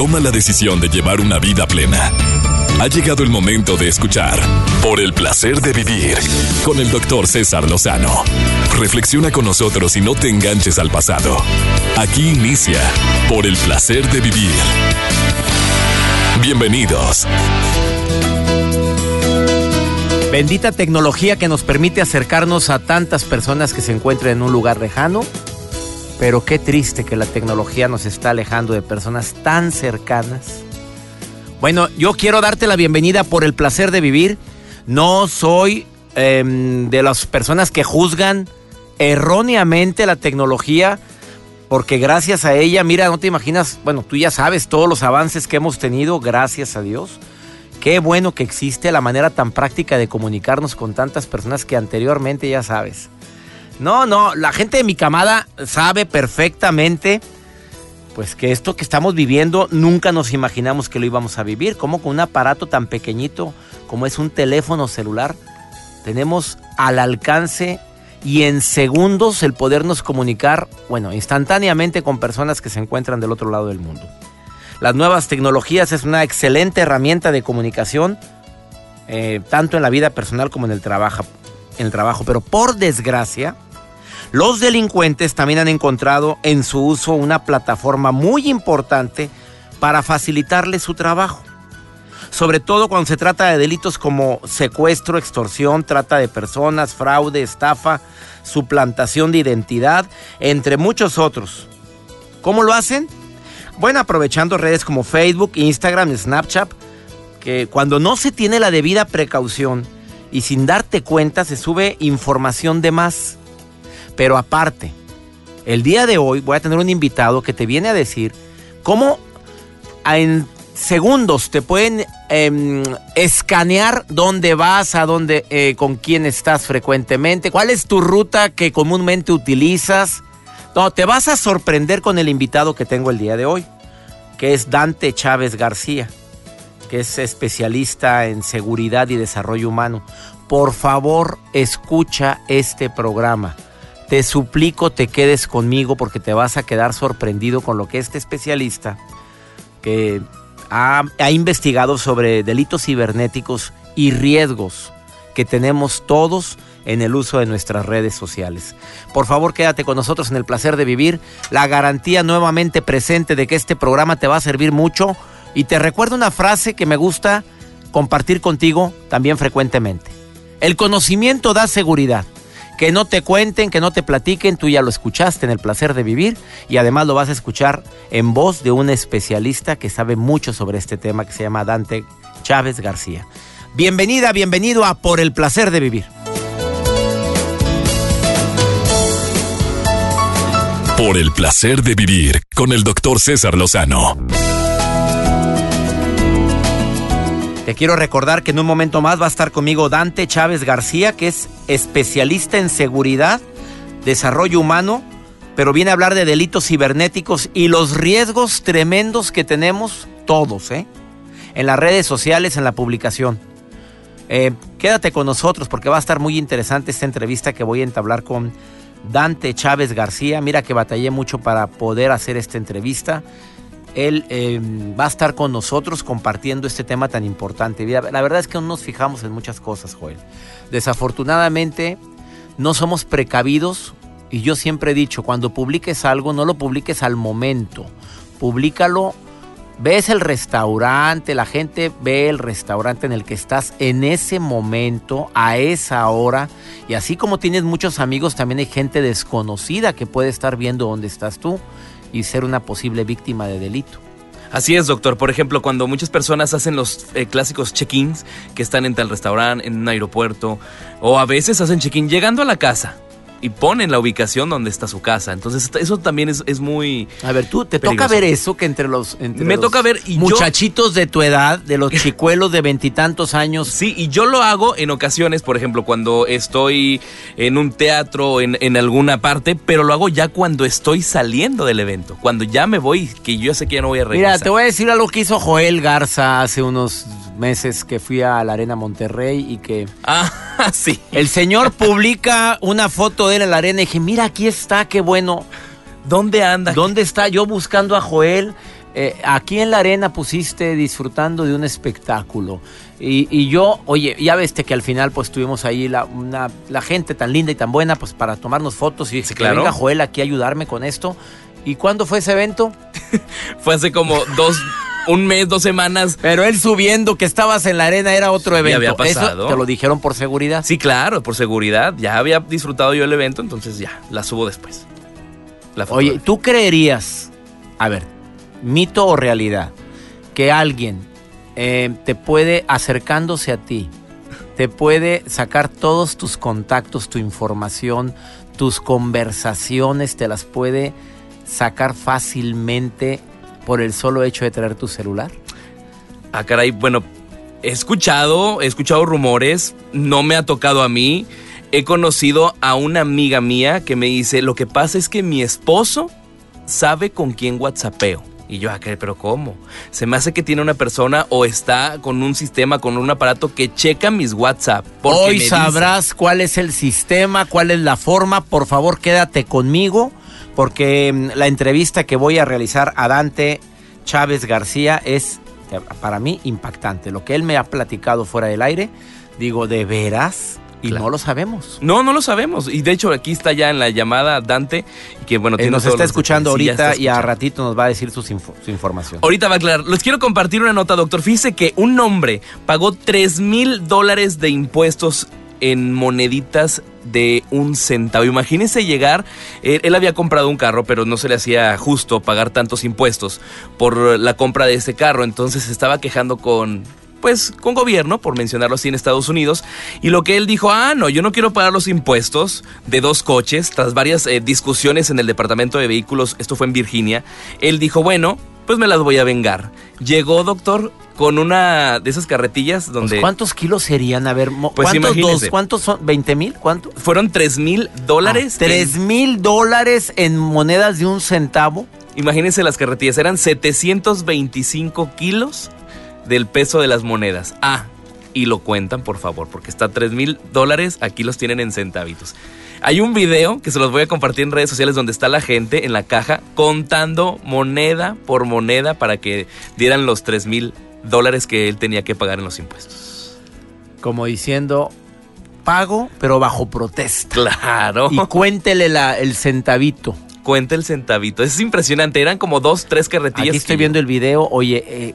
toma la decisión de llevar una vida plena. Ha llegado el momento de escuchar Por el placer de vivir con el doctor César Lozano. Reflexiona con nosotros y no te enganches al pasado. Aquí inicia Por el placer de vivir. Bienvenidos. Bendita tecnología que nos permite acercarnos a tantas personas que se encuentran en un lugar lejano. Pero qué triste que la tecnología nos está alejando de personas tan cercanas. Bueno, yo quiero darte la bienvenida por el placer de vivir. No soy em, de las personas que juzgan erróneamente la tecnología, porque gracias a ella, mira, no te imaginas, bueno, tú ya sabes todos los avances que hemos tenido, gracias a Dios. Qué bueno que existe la manera tan práctica de comunicarnos con tantas personas que anteriormente ya sabes. No, no, la gente de mi camada sabe perfectamente pues que esto que estamos viviendo nunca nos imaginamos que lo íbamos a vivir, como con un aparato tan pequeñito como es un teléfono celular tenemos al alcance y en segundos el podernos comunicar, bueno, instantáneamente con personas que se encuentran del otro lado del mundo. Las nuevas tecnologías es una excelente herramienta de comunicación, eh, tanto en la vida personal como en el, trabajo, en el trabajo. Pero por desgracia, los delincuentes también han encontrado en su uso una plataforma muy importante para facilitarle su trabajo. Sobre todo cuando se trata de delitos como secuestro, extorsión, trata de personas, fraude, estafa, suplantación de identidad, entre muchos otros. ¿Cómo lo hacen? Bueno, aprovechando redes como Facebook, Instagram, Snapchat, que cuando no se tiene la debida precaución y sin darte cuenta se sube información de más. Pero aparte, el día de hoy voy a tener un invitado que te viene a decir cómo en segundos te pueden em, escanear dónde vas, a dónde, eh, con quién estás frecuentemente, cuál es tu ruta que comúnmente utilizas no, te vas a sorprender con el invitado que tengo el día de hoy, que es Dante Chávez García, que es especialista en seguridad y desarrollo humano. Por favor, escucha este programa. Te suplico te quedes conmigo porque te vas a quedar sorprendido con lo que este especialista, que ha, ha investigado sobre delitos cibernéticos y riesgos que tenemos todos en el uso de nuestras redes sociales. Por favor, quédate con nosotros en el placer de vivir, la garantía nuevamente presente de que este programa te va a servir mucho y te recuerdo una frase que me gusta compartir contigo también frecuentemente. El conocimiento da seguridad. Que no te cuenten, que no te platiquen, tú ya lo escuchaste en el placer de vivir y además lo vas a escuchar en voz de un especialista que sabe mucho sobre este tema que se llama Dante Chávez García. Bienvenida, bienvenido a Por el placer de vivir. Por el placer de vivir con el doctor César Lozano. Quiero recordar que en un momento más va a estar conmigo Dante Chávez García, que es especialista en seguridad, desarrollo humano, pero viene a hablar de delitos cibernéticos y los riesgos tremendos que tenemos todos, ¿eh? En las redes sociales, en la publicación. Eh, quédate con nosotros porque va a estar muy interesante esta entrevista que voy a entablar con Dante Chávez García. Mira que batallé mucho para poder hacer esta entrevista. Él eh, va a estar con nosotros compartiendo este tema tan importante. La verdad es que no nos fijamos en muchas cosas, Joel. Desafortunadamente, no somos precavidos y yo siempre he dicho, cuando publiques algo, no lo publiques al momento. Publícalo ves el restaurante, la gente ve el restaurante en el que estás en ese momento, a esa hora. Y así como tienes muchos amigos, también hay gente desconocida que puede estar viendo dónde estás tú y ser una posible víctima de delito. Así es, doctor. Por ejemplo, cuando muchas personas hacen los eh, clásicos check-ins que están en tal restaurante, en un aeropuerto, o a veces hacen check-in llegando a la casa y ponen la ubicación donde está su casa. Entonces, eso también es, es muy. A ver, tú te toca ver eso que entre los. Entre Me los toca ver y yo- muchachitos de tu edad, de los chicuelos de veintitantos años. Sí, y yo lo hago en ocasiones, por ejemplo, cuando estoy en un teatro, en, en alguna parte, pero lo hago ya cuando estoy saliendo del evento, cuando ya me voy, que yo sé que ya no voy a regresar. Mira, te voy a decir algo que hizo Joel Garza hace unos meses que fui a la Arena Monterrey y que Ah, sí. el señor publica una foto de él en la arena y dije, mira, aquí está, qué bueno. ¿Dónde anda? ¿Dónde está? Yo buscando a Joel, eh, aquí en la arena pusiste disfrutando de un espectáculo. Y, yo, oye, ya ves que al final pues tuvimos ahí la, la gente tan linda y tan buena pues para tomarnos fotos y sí, que venga Joel aquí a ayudarme con esto. ¿Y cuándo fue ese evento? fue hace como dos, un mes, dos semanas. Pero él subiendo que estabas en la arena era otro evento. había pasado. ¿Te lo dijeron por seguridad? Sí, claro, por seguridad. Ya había disfrutado yo el evento, entonces ya, la subo después. Oye, ¿tú creerías, a ver, mito o realidad, que alguien eh, te puede, acercándose a ti, te puede sacar todos tus contactos, tu información, tus conversaciones, te las puede sacar fácilmente por el solo hecho de traer tu celular? Ah, caray, bueno, he escuchado, he escuchado rumores, no me ha tocado a mí. He conocido a una amiga mía que me dice, lo que pasa es que mi esposo sabe con quién whatsappeo. Y yo, ah, pero ¿cómo? Se me hace que tiene una persona o está con un sistema, con un aparato que checa mis WhatsApp. Hoy sabrás cuál es el sistema, cuál es la forma. Por favor, quédate conmigo porque mm, la entrevista que voy a realizar a Dante Chávez García es eh, para mí impactante. Lo que él me ha platicado fuera del aire, digo, ¿de veras? Y no lo sabemos. No, no lo sabemos. Y de hecho aquí está ya en la llamada Dante, que bueno, eh, nos está escuchando ahorita y a ratito nos va a decir su información. Ahorita va a aclarar. Les quiero compartir una nota, doctor. Fíjese que un hombre pagó 3 mil dólares de impuestos en moneditas de un centavo. Imagínense llegar, él, había comprado un carro, pero no se le hacía justo pagar tantos impuestos por la compra de ese carro, entonces se estaba quejando con pues con gobierno, por mencionarlo así en Estados Unidos, y lo que él dijo, ah, no, yo no quiero pagar los impuestos de dos coches, tras varias eh, discusiones en el Departamento de Vehículos, esto fue en Virginia, él dijo, bueno, pues me las voy a vengar. Llegó, doctor, con una de esas carretillas pues, donde... ¿Cuántos kilos serían? A ver, pues ¿cuántos, dos, ¿cuántos son? ¿20 mil? ¿Cuánto? Fueron 3 mil dólares. 3 ah, mil dólares en monedas de un centavo. Imagínense las carretillas, eran 725 kilos del peso de las monedas. Ah, y lo cuentan, por favor, porque está 3 mil dólares, aquí los tienen en centavitos. Hay un video que se los voy a compartir en redes sociales donde está la gente en la caja contando moneda por moneda para que dieran los 3 mil dólares que él tenía que pagar en los impuestos. Como diciendo, pago, pero bajo protesta. Claro. Y cuéntele la, el centavito. Cuente el centavito. Es impresionante. Eran como dos, tres carretillas. Aquí estoy viendo el video. Oye, eh,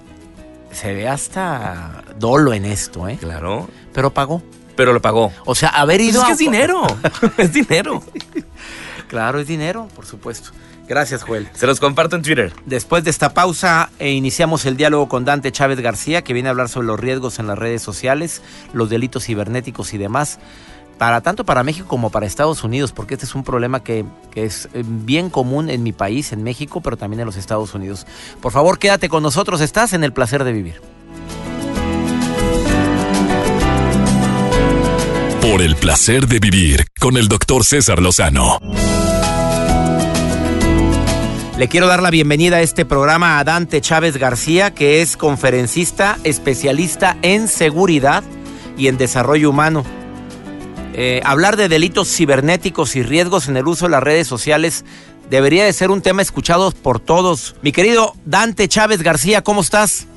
se ve hasta dolo en esto, ¿eh? Claro. Pero pagó. Pero lo pagó. O sea, haber pues ido. es que es dinero. es dinero. claro, es dinero, por supuesto. Gracias, Joel. Se los comparto en Twitter. Después de esta pausa, eh, iniciamos el diálogo con Dante Chávez García, que viene a hablar sobre los riesgos en las redes sociales, los delitos cibernéticos y demás, para tanto para México como para Estados Unidos, porque este es un problema que, que es eh, bien común en mi país, en México, pero también en los Estados Unidos. Por favor, quédate con nosotros, estás en el placer de vivir. Por el placer de vivir con el doctor César Lozano. Le quiero dar la bienvenida a este programa a Dante Chávez García, que es conferencista especialista en seguridad y en desarrollo humano. Eh, hablar de delitos cibernéticos y riesgos en el uso de las redes sociales debería de ser un tema escuchado por todos. Mi querido Dante Chávez García, ¿cómo estás?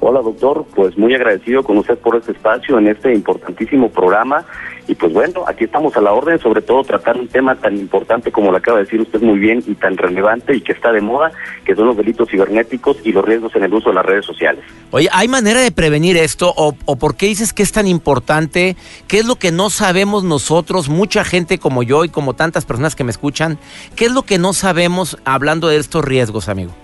Hola doctor, pues muy agradecido con usted por este espacio en este importantísimo programa y pues bueno, aquí estamos a la orden, sobre todo tratar un tema tan importante como lo acaba de decir usted muy bien y tan relevante y que está de moda, que son los delitos cibernéticos y los riesgos en el uso de las redes sociales. Oye, ¿hay manera de prevenir esto o, o por qué dices que es tan importante? ¿Qué es lo que no sabemos nosotros, mucha gente como yo y como tantas personas que me escuchan? ¿Qué es lo que no sabemos hablando de estos riesgos, amigo?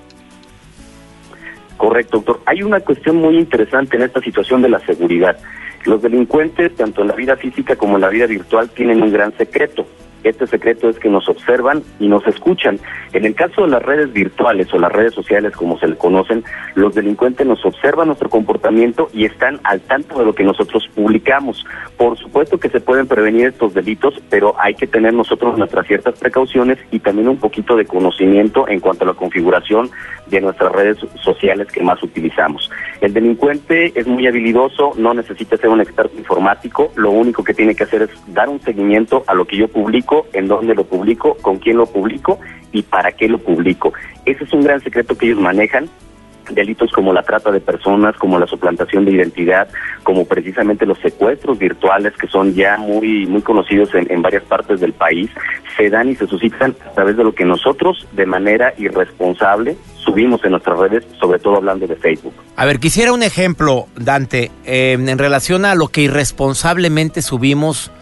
Correcto, doctor. Hay una cuestión muy interesante en esta situación de la seguridad. Los delincuentes, tanto en la vida física como en la vida virtual, tienen un gran secreto. Este secreto es que nos observan y nos escuchan. En el caso de las redes virtuales o las redes sociales, como se le conocen, los delincuentes nos observan nuestro comportamiento y están al tanto de lo que nosotros publicamos. Por supuesto que se pueden prevenir estos delitos, pero hay que tener nosotros nuestras ciertas precauciones y también un poquito de conocimiento en cuanto a la configuración de nuestras redes sociales que más utilizamos. El delincuente es muy habilidoso, no necesita ser un experto informático, lo único que tiene que hacer es dar un seguimiento a lo que yo publico, en dónde lo publico, con quién lo publico y para qué lo publico. Ese es un gran secreto que ellos manejan delitos como la trata de personas, como la suplantación de identidad, como precisamente los secuestros virtuales que son ya muy muy conocidos en, varias partes del país, se dan y se suscitan a través de lo que nosotros de manera irresponsable subimos en nuestras redes, sobre todo hablando de Facebook. A ver, quisiera un ejemplo, Dante, en relación a lo que irresponsablemente subimos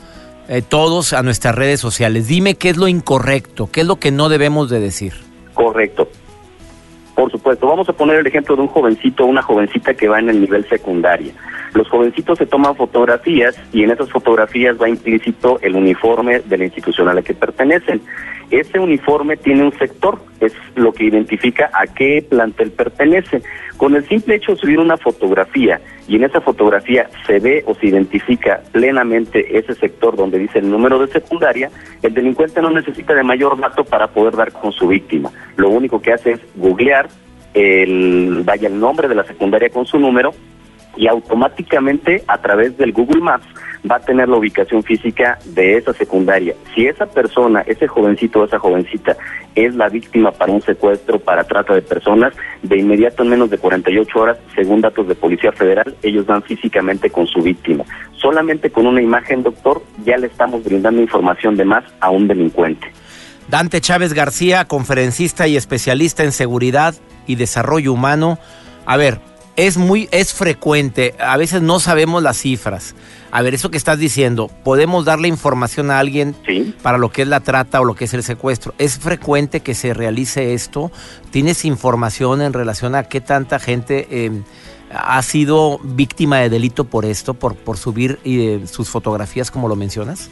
eh, todos a nuestras redes sociales. Dime qué es lo incorrecto, qué es lo que no debemos de decir. Correcto. Por supuesto, vamos a poner el ejemplo de un jovencito una jovencita que va en el nivel secundaria. Los jovencitos se toman fotografías y en esas fotografías va implícito el uniforme de la institución a la que pertenecen. Ese uniforme tiene un sector, es lo que identifica a qué plantel pertenece. Con el simple hecho de subir una fotografía y en esa fotografía se ve o se identifica plenamente ese sector donde dice el número de secundaria, el delincuente no necesita de mayor dato para poder dar con su víctima. Lo único que hace es googlear el, vaya el nombre de la secundaria con su número y automáticamente a través del Google Maps va a tener la ubicación física de esa secundaria. Si esa persona, ese jovencito o esa jovencita es la víctima para un secuestro, para trata de personas, de inmediato en menos de 48 horas, según datos de Policía Federal, ellos dan físicamente con su víctima. Solamente con una imagen, doctor, ya le estamos brindando información de más a un delincuente. Dante Chávez García, conferencista y especialista en seguridad y desarrollo humano. A ver, es muy, es frecuente, a veces no sabemos las cifras. A ver, eso que estás diciendo, podemos darle información a alguien para lo que es la trata o lo que es el secuestro. ¿Es frecuente que se realice esto? ¿Tienes información en relación a qué tanta gente em, ha sido víctima de delito por esto, por, por subir eh, sus fotografías como lo mencionas?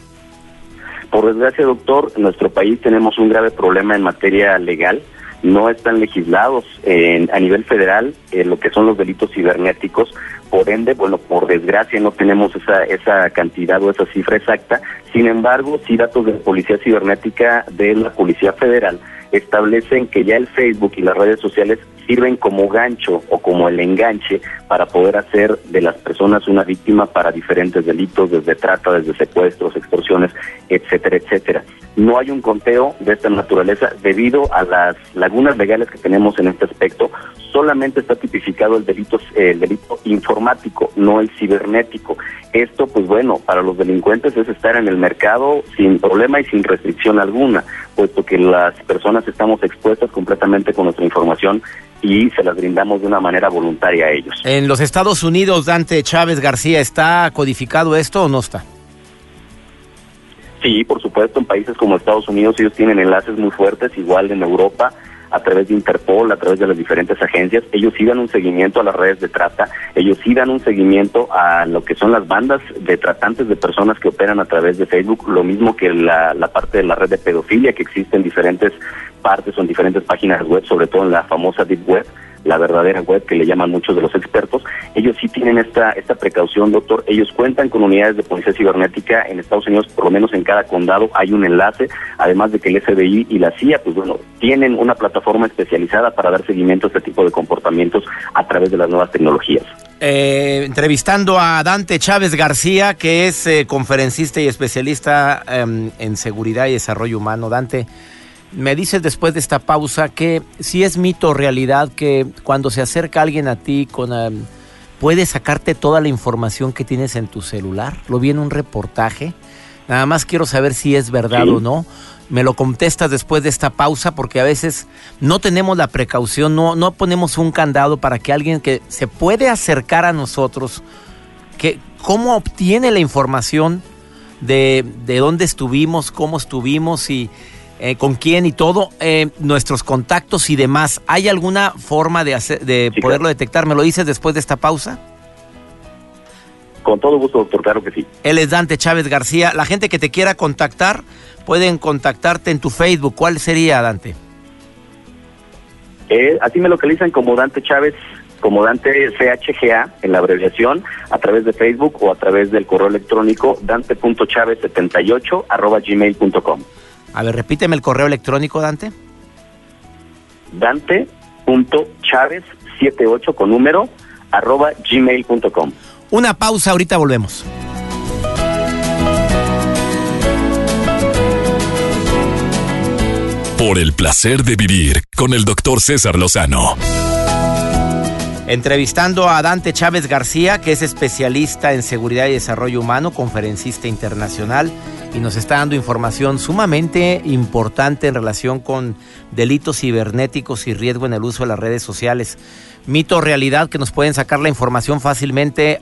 Por desgracia, doctor, en nuestro país tenemos un grave problema en materia legal no están legislados en, a nivel federal en lo que son los delitos cibernéticos. Por ende, bueno, por desgracia no tenemos esa, esa cantidad o esa cifra exacta. Sin embargo, sí datos de Policía Cibernética de la Policía Federal establecen que ya el Facebook y las redes sociales sirven como gancho o como el enganche para poder hacer de las personas una víctima para diferentes delitos, desde trata, desde secuestros, extorsiones, etcétera, etcétera. No hay un conteo de esta naturaleza debido a las lagunas legales que tenemos en este aspecto. Solamente está tipificado el delito, el delito informático, no el cibernético. Esto, pues bueno, para los delincuentes es estar en el mercado sin problema y sin restricción alguna, puesto que las personas estamos expuestas completamente con nuestra información y se las brindamos de una manera voluntaria a ellos. En los Estados Unidos, Dante Chávez García, ¿está codificado esto o no está? Sí, por supuesto, en países como Estados Unidos ellos tienen enlaces muy fuertes, igual en Europa, a través de Interpol, a través de las diferentes agencias, ellos sí dan un seguimiento a las redes de trata, ellos sí dan un seguimiento a lo que son las bandas de tratantes de personas que operan a través de Facebook, lo mismo que la, la parte de la red de pedofilia que existe en diferentes partes o en diferentes páginas web, sobre todo en la famosa Deep Web, la verdadera web que le llaman muchos de los expertos, ellos sí tienen esta, esta precaución, doctor. Ellos cuentan con unidades de policía cibernética en Estados Unidos, por lo menos en cada condado hay un enlace, además de que el FBI y la CIA, pues bueno, tienen una plataforma especializada para dar seguimiento a este tipo de comportamientos a través de las nuevas tecnologías. Eh, entrevistando a Dante Chávez García, que es eh, conferencista y especialista eh, en seguridad y desarrollo humano. Dante, me dices después de esta pausa que si es mito o realidad que cuando se acerca alguien a ti con um, puede sacarte toda la información que tienes en tu celular. Lo vi en un reportaje. Nada más quiero saber si es verdad Sí. o no. Me lo contestas después de esta pausa porque a veces no tenemos la precaución, no, no ponemos un candado para que alguien que se puede acercar a nosotros, que, ¿cómo obtiene la información de, de dónde estuvimos, cómo estuvimos y eh, con quién y todo, eh, nuestros contactos y demás? ¿Hay alguna forma de, hacer, de Sí, poderlo claro. detectar? ¿Me lo dices después de esta pausa? Con todo gusto, doctor, claro que sí. Él es Dante Chávez García. La gente que te quiera contactar, pueden contactarte en tu Facebook. ¿Cuál sería, Dante? Eh, así me localizan como Dante Chávez, como Dante CHGA en la abreviación, a través de Facebook o a través del correo electrónico dante.chávez78 arroba gmail.com. A ver, repíteme el correo electrónico, Dante. Dante.chávez78 con número arroba gmail.com. Una pausa, ahorita volvemos. por el placer de vivir con el doctor César Lozano. Entrevistando a Dante Chávez García, que es especialista en seguridad y desarrollo humano, conferencista internacional, y nos está dando información sumamente importante en relación con delitos cibernéticos y riesgo en el uso de las redes sociales. Mito realidad que nos pueden sacar la información fácilmente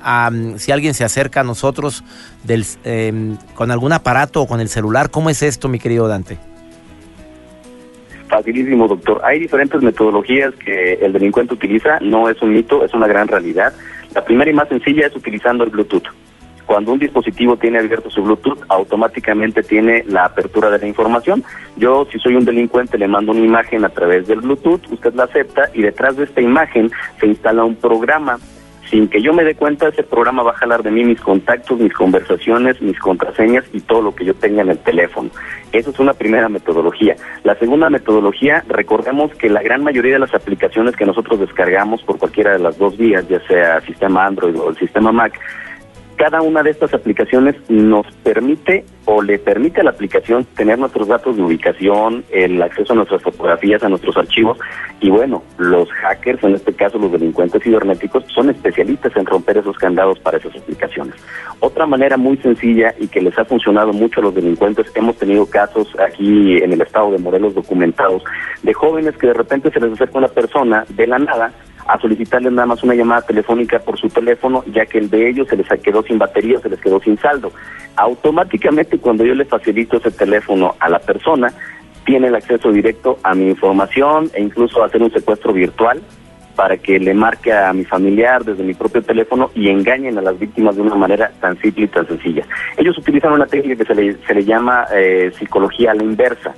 si alguien se acerca a nosotros del, em, con algún aparato o con el celular. ¿Cómo es esto, mi querido Dante? Facilísimo, doctor. Hay diferentes metodologías que el delincuente utiliza, no es un mito, es una gran realidad. La primera y más sencilla es utilizando el Bluetooth. Cuando un dispositivo tiene abierto su Bluetooth, automáticamente tiene la apertura de la información. Yo, si soy un delincuente, le mando una imagen a través del Bluetooth, usted la acepta y detrás de esta imagen se instala un programa sin que yo me dé cuenta, ese programa va a jalar de mí mis contactos, mis conversaciones, mis contraseñas y todo lo que yo tenga en el teléfono. Esa es una primera metodología. La segunda metodología, recordemos que la gran mayoría de las aplicaciones que nosotros descargamos por cualquiera de las dos vías, ya sea sistema Android o el sistema Mac, cada una de estas aplicaciones nos permite o le permite a la aplicación tener nuestros datos de ubicación, el acceso a nuestras fotografías, a nuestros archivos y bueno, los hackers, en este caso los delincuentes cibernéticos, son especialistas en romper esos candados para esas aplicaciones. Otra manera muy sencilla y que les ha funcionado mucho a los delincuentes, hemos tenido casos aquí en el estado de Morelos documentados de jóvenes que de repente se les acerca una persona de la nada a solicitarles nada más una llamada telefónica por su teléfono, ya que el de ellos se les quedó sin batería, se les quedó sin saldo. Automáticamente cuando yo le facilito ese teléfono a la persona, tiene el acceso directo a mi información e incluso hacer un secuestro virtual para que le marque a mi familiar desde mi propio teléfono y engañen a las víctimas de una manera tan simple y tan sencilla. Ellos utilizan una técnica que se le, se le llama eh, psicología a la inversa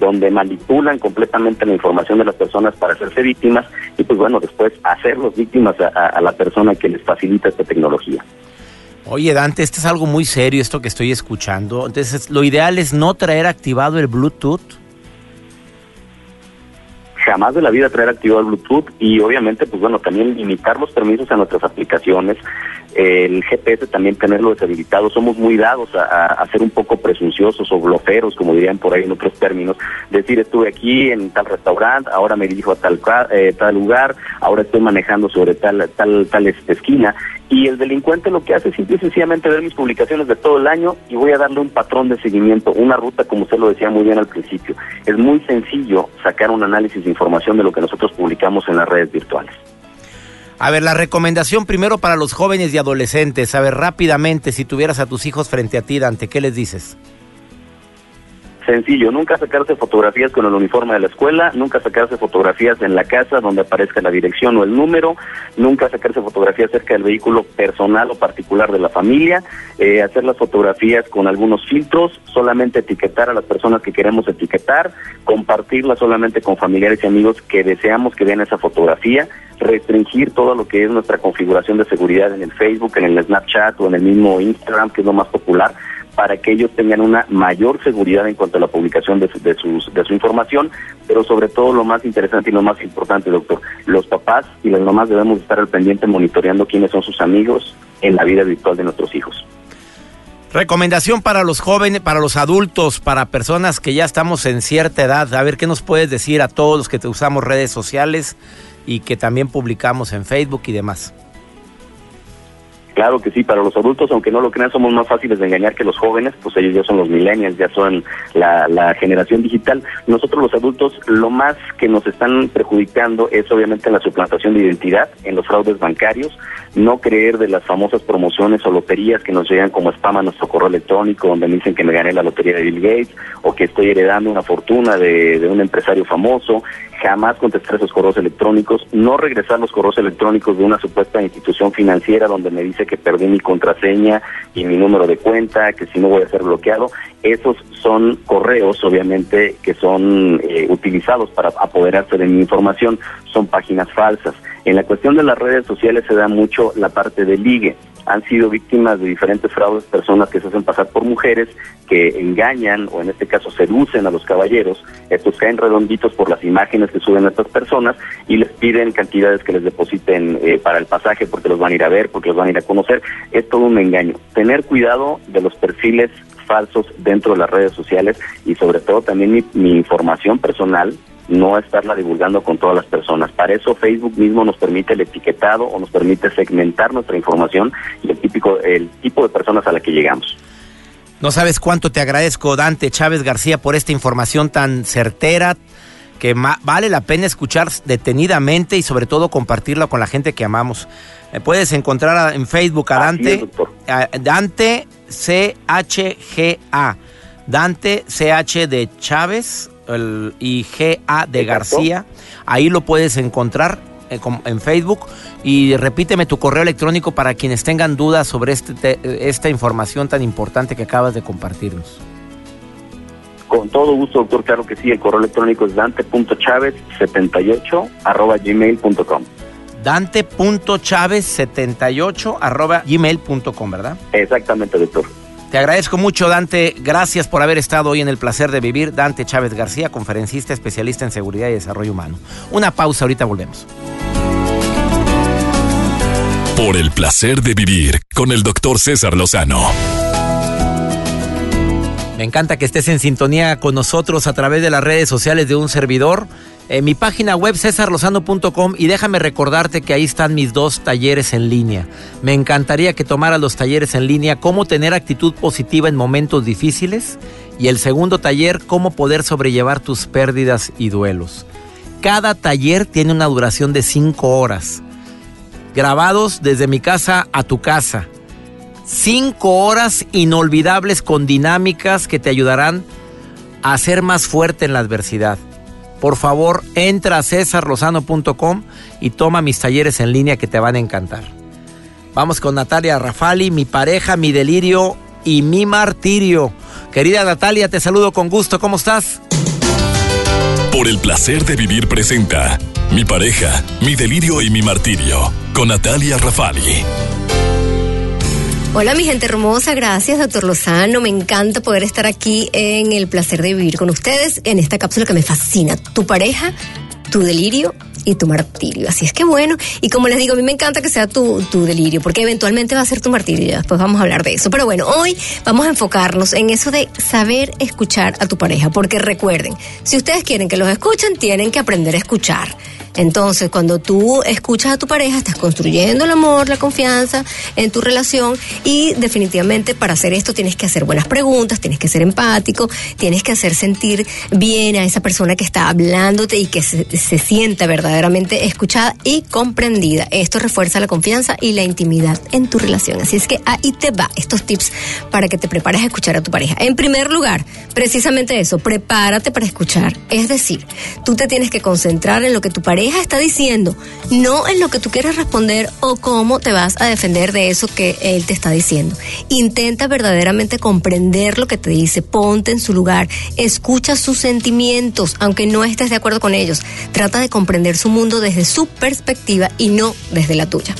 donde manipulan completamente la información de las personas para hacerse víctimas y pues bueno, después hacerlos víctimas a, la persona que les facilita esta tecnología. Oye, Dante, esto es algo muy serio, esto que estoy escuchando. Entonces, lo ideal es no traer activado el Bluetooth jamás de la vida traer activado el Bluetooth y obviamente, pues bueno, también limitar los permisos a nuestras aplicaciones, el GPS también tenerlo deshabilitado. Somos muy dados a, ser un poco presunciosos o bloqueros, como dirían por ahí en otros términos. Decir, estuve aquí en tal restaurante, ahora me dirijo a tal, eh, tal lugar, ahora estoy manejando sobre tal, tal, tal esquina. Y el delincuente lo que hace es simple y sencillamente ver mis publicaciones de todo el año y voy a darle un patrón de seguimiento, una ruta, como usted lo decía muy bien al principio. Es muy sencillo sacar un análisis de información de lo que nosotros publicamos en las redes virtuales. A ver, la recomendación primero para los jóvenes y adolescentes. A ver, rápidamente, si tuvieras a tus hijos frente a ti, Dante, ¿qué les dices? Sencillo, nunca sacarse fotografías con el uniforme de la escuela, nunca sacarse fotografías en la casa donde aparezca la dirección o el número, nunca sacarse fotografías cerca del vehículo personal o particular de la familia, eh, hacer las fotografías con algunos filtros, solamente etiquetar a las personas que queremos etiquetar, compartirlas solamente con familiares y amigos que deseamos que vean esa fotografía, restringir todo lo que es nuestra configuración de seguridad en el Facebook, en el Snapchat o en el mismo Instagram, que es lo más popular, para que ellos tengan una mayor seguridad en cuanto a la publicación de su, información, pero sobre todo lo más interesante y lo más importante, doctor, los papás y las mamás debemos estar al pendiente monitoreando quiénes son sus amigos en la vida virtual de nuestros hijos. Recomendación para los jóvenes, para los adultos, para personas que ya estamos en cierta edad. A ver, ¿qué nos puedes decir a todos los que usamos redes sociales y que también publicamos en Facebook y demás? Claro que sí, para los adultos, aunque no lo crean, somos más fáciles de engañar que los jóvenes, pues ellos ya son los millennials, ya son la, generación digital. Nosotros los adultos, lo más que nos están perjudicando es obviamente la suplantación de identidad, en los fraudes bancarios, no creer de las famosas promociones o loterías que nos llegan como spam a nuestro correo electrónico, donde me dicen que me gané la lotería de Bill Gates o que estoy heredando una fortuna de, de un empresario famoso, jamás contestar esos correos electrónicos, no regresar los correos electrónicos de una supuesta institución financiera donde me dice que perdí mi contraseña y mi número de cuenta, que si no voy a ser bloqueado. Esos son correos, obviamente, que son eh, utilizados para apoderarse de mi información, son páginas falsas. En la cuestión de las redes sociales se da mucho la parte de ligue han sido víctimas de diferentes fraudes personas que se hacen pasar por mujeres, que engañan o en este caso seducen a los caballeros, estos caen redonditos por las imágenes que suben a estas personas y les piden cantidades que les depositen eh, para el pasaje porque los van a ir a ver, porque los van a ir a conocer, es todo un engaño. Tener cuidado de los perfiles falsos dentro de las redes sociales y sobre todo también mi, mi información personal no estarla divulgando con todas las personas. Para eso Facebook mismo nos permite el etiquetado o nos permite segmentar nuestra información y el típico el tipo de personas a la que llegamos. No sabes cuánto te agradezco, Dante Chávez García, por esta información tan certera, que vale la pena escuchar detenidamente y sobre todo compartirla con la gente que amamos. Eh, puedes encontrar en Facebook a Dante, Dante CHGA, Dante CH de Chávez y GA de García. Ahí lo puedes encontrar eh, en Facebook y repíteme tu correo electrónico para quienes tengan dudas sobre este, esta información tan importante que acabas de compartirnos. Con todo gusto, doctor, claro que sí. El correo electrónico es dante.chaves78 arroba gmail.com. Dante.chaves78 arroba gmail.com, ¿verdad? Exactamente, doctor. Te agradezco mucho, Dante. Gracias por haber estado hoy en el placer de vivir. Dante Chávez García, conferencista, especialista en seguridad y desarrollo humano. Una pausa, ahorita volvemos. Por el placer de vivir con el doctor César Lozano. Me encanta que estés en sintonía con nosotros a través de las redes sociales de un servidor. En mi página web cesarlozano.com y déjame recordarte que ahí están mis dos talleres en línea. Me encantaría que tomaras los talleres en línea, cómo tener actitud positiva en momentos difíciles y el segundo taller, cómo poder sobrellevar tus pérdidas y duelos. Cada taller tiene una duración de 5 horas, grabados desde mi casa a tu casa Cinco horas inolvidables con dinámicas que te ayudarán a ser más fuerte en la adversidad. Por favor, entra a cesarlozano.com y toma mis talleres en línea que te van a encantar. Vamos con Natalia Rafali, mi pareja, mi delirio y mi martirio. Querida Natalia, te saludo con gusto. ¿Cómo estás? Por el placer de vivir presenta Mi pareja, mi delirio y mi martirio con Natalia Rafali. Hola mi gente hermosa, gracias doctor Lozano, me encanta poder estar aquí en el placer de vivir con ustedes en esta cápsula que me fascina, tu pareja, tu delirio y tu martirio. Así es que bueno, y como les digo, a mí me encanta que sea tu, tu delirio, porque eventualmente va a ser tu martirio, ya después vamos a hablar de eso. Pero bueno, hoy vamos a enfocarnos en eso de saber escuchar a tu pareja, porque recuerden, si ustedes quieren que los escuchen, tienen que aprender a escuchar. Entonces, cuando tú escuchas a tu pareja, estás construyendo el amor, la confianza en tu relación y definitivamente para hacer esto tienes que hacer buenas preguntas, tienes que ser empático, tienes que hacer sentir bien a esa persona que está hablándote y que se, sienta verdaderamente escuchada y comprendida. Esto refuerza la confianza y la intimidad en tu relación. Así es que ahí te va estos tips para que te prepares a escuchar a tu pareja. En primer lugar, precisamente eso, prepárate para escuchar. Es decir, tú te tienes que concentrar en lo que tu pareja está diciendo, no en lo que tú quieres responder o cómo te vas a defender de eso que él te está diciendo. Intenta verdaderamente comprender lo que te dice, ponte en su lugar, escucha sus sentimientos, aunque no estés de acuerdo con ellos. Trata de comprender su mundo desde su perspectiva y no desde la tuya.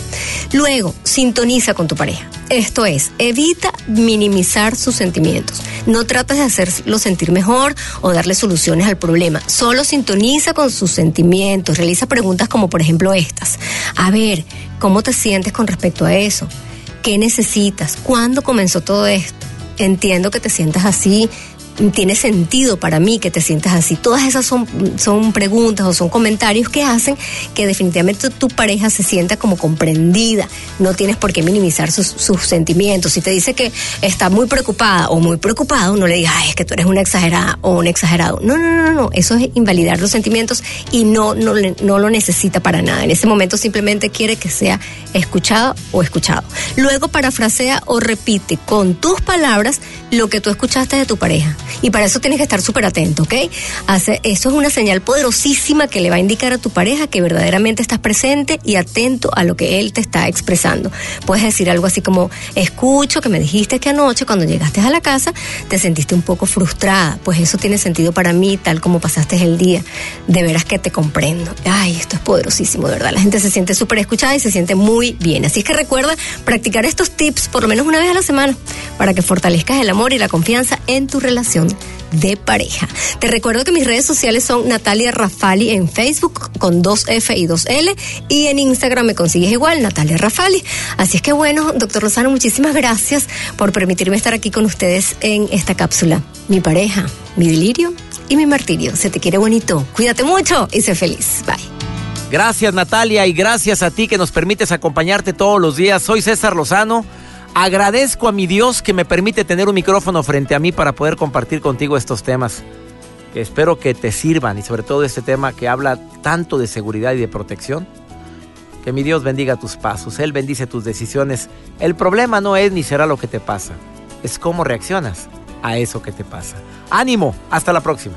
Luego, sintoniza con tu pareja. Esto es, evita minimizar sus sentimientos. No trates de hacerlo sentir mejor o darle soluciones al problema. Solo sintoniza con sus sentimientos. Realiza preguntas como por ejemplo estas. A ver, ¿cómo te sientes con respecto a eso? ¿Qué necesitas? ¿Cuándo comenzó todo esto? Entiendo que te sientas así tiene sentido para mí que te sientas así. Todas esas son, son preguntas o son comentarios que hacen que definitivamente tu pareja se sienta como comprendida. No tienes por qué minimizar sus, sentimientos. Si te dice que está muy preocupada o muy preocupado, no le digas, es que tú eres una exagerada o un exagerado. No, no, no, no. Eso es invalidar los sentimientos y no, no, no lo necesita para nada. En ese momento simplemente quiere que sea escuchado o escuchado. Luego parafrasea o repite con tus palabras lo que tú escuchaste de tu pareja. Y para eso tienes que estar súper atento, ¿ok? Hace, eso es una señal poderosísima que le va a indicar a tu pareja que verdaderamente estás presente y atento a lo que él te está expresando. Puedes decir algo así como, escucho que me dijiste que anoche cuando llegaste a la casa te sentiste un poco frustrada. Pues eso tiene sentido para mí, tal como pasaste el día. De veras que te comprendo. Ay, esto es poderosísimo, de verdad. La gente se siente súper escuchada y se siente muy bien. Así es que recuerda practicar estos tips por lo menos una vez a la semana para que fortalezcas el amor y la confianza en tu relación de pareja. Te recuerdo que mis redes sociales son Natalia Rafali en Facebook con dos F y dos L y en Instagram me consigues igual, Natalia Rafali. Así es que bueno, doctor Lozano, muchísimas gracias por permitirme estar aquí con ustedes en esta cápsula. Mi pareja, mi delirio y mi martirio. Se te quiere bonito. Cuídate mucho y sé feliz. Bye. Gracias Natalia y gracias a ti que nos permites acompañarte todos los días. Soy César Lozano. Agradezco a mi Dios que me permite tener un micrófono frente a mí para poder compartir contigo estos temas. Que espero que te sirvan y sobre todo este tema que habla tanto de seguridad y de protección. Que mi Dios bendiga tus pasos, Él bendice tus decisiones. El problema no es ni será lo que te pasa, es cómo reaccionas a eso que te pasa. Ánimo, hasta la próxima.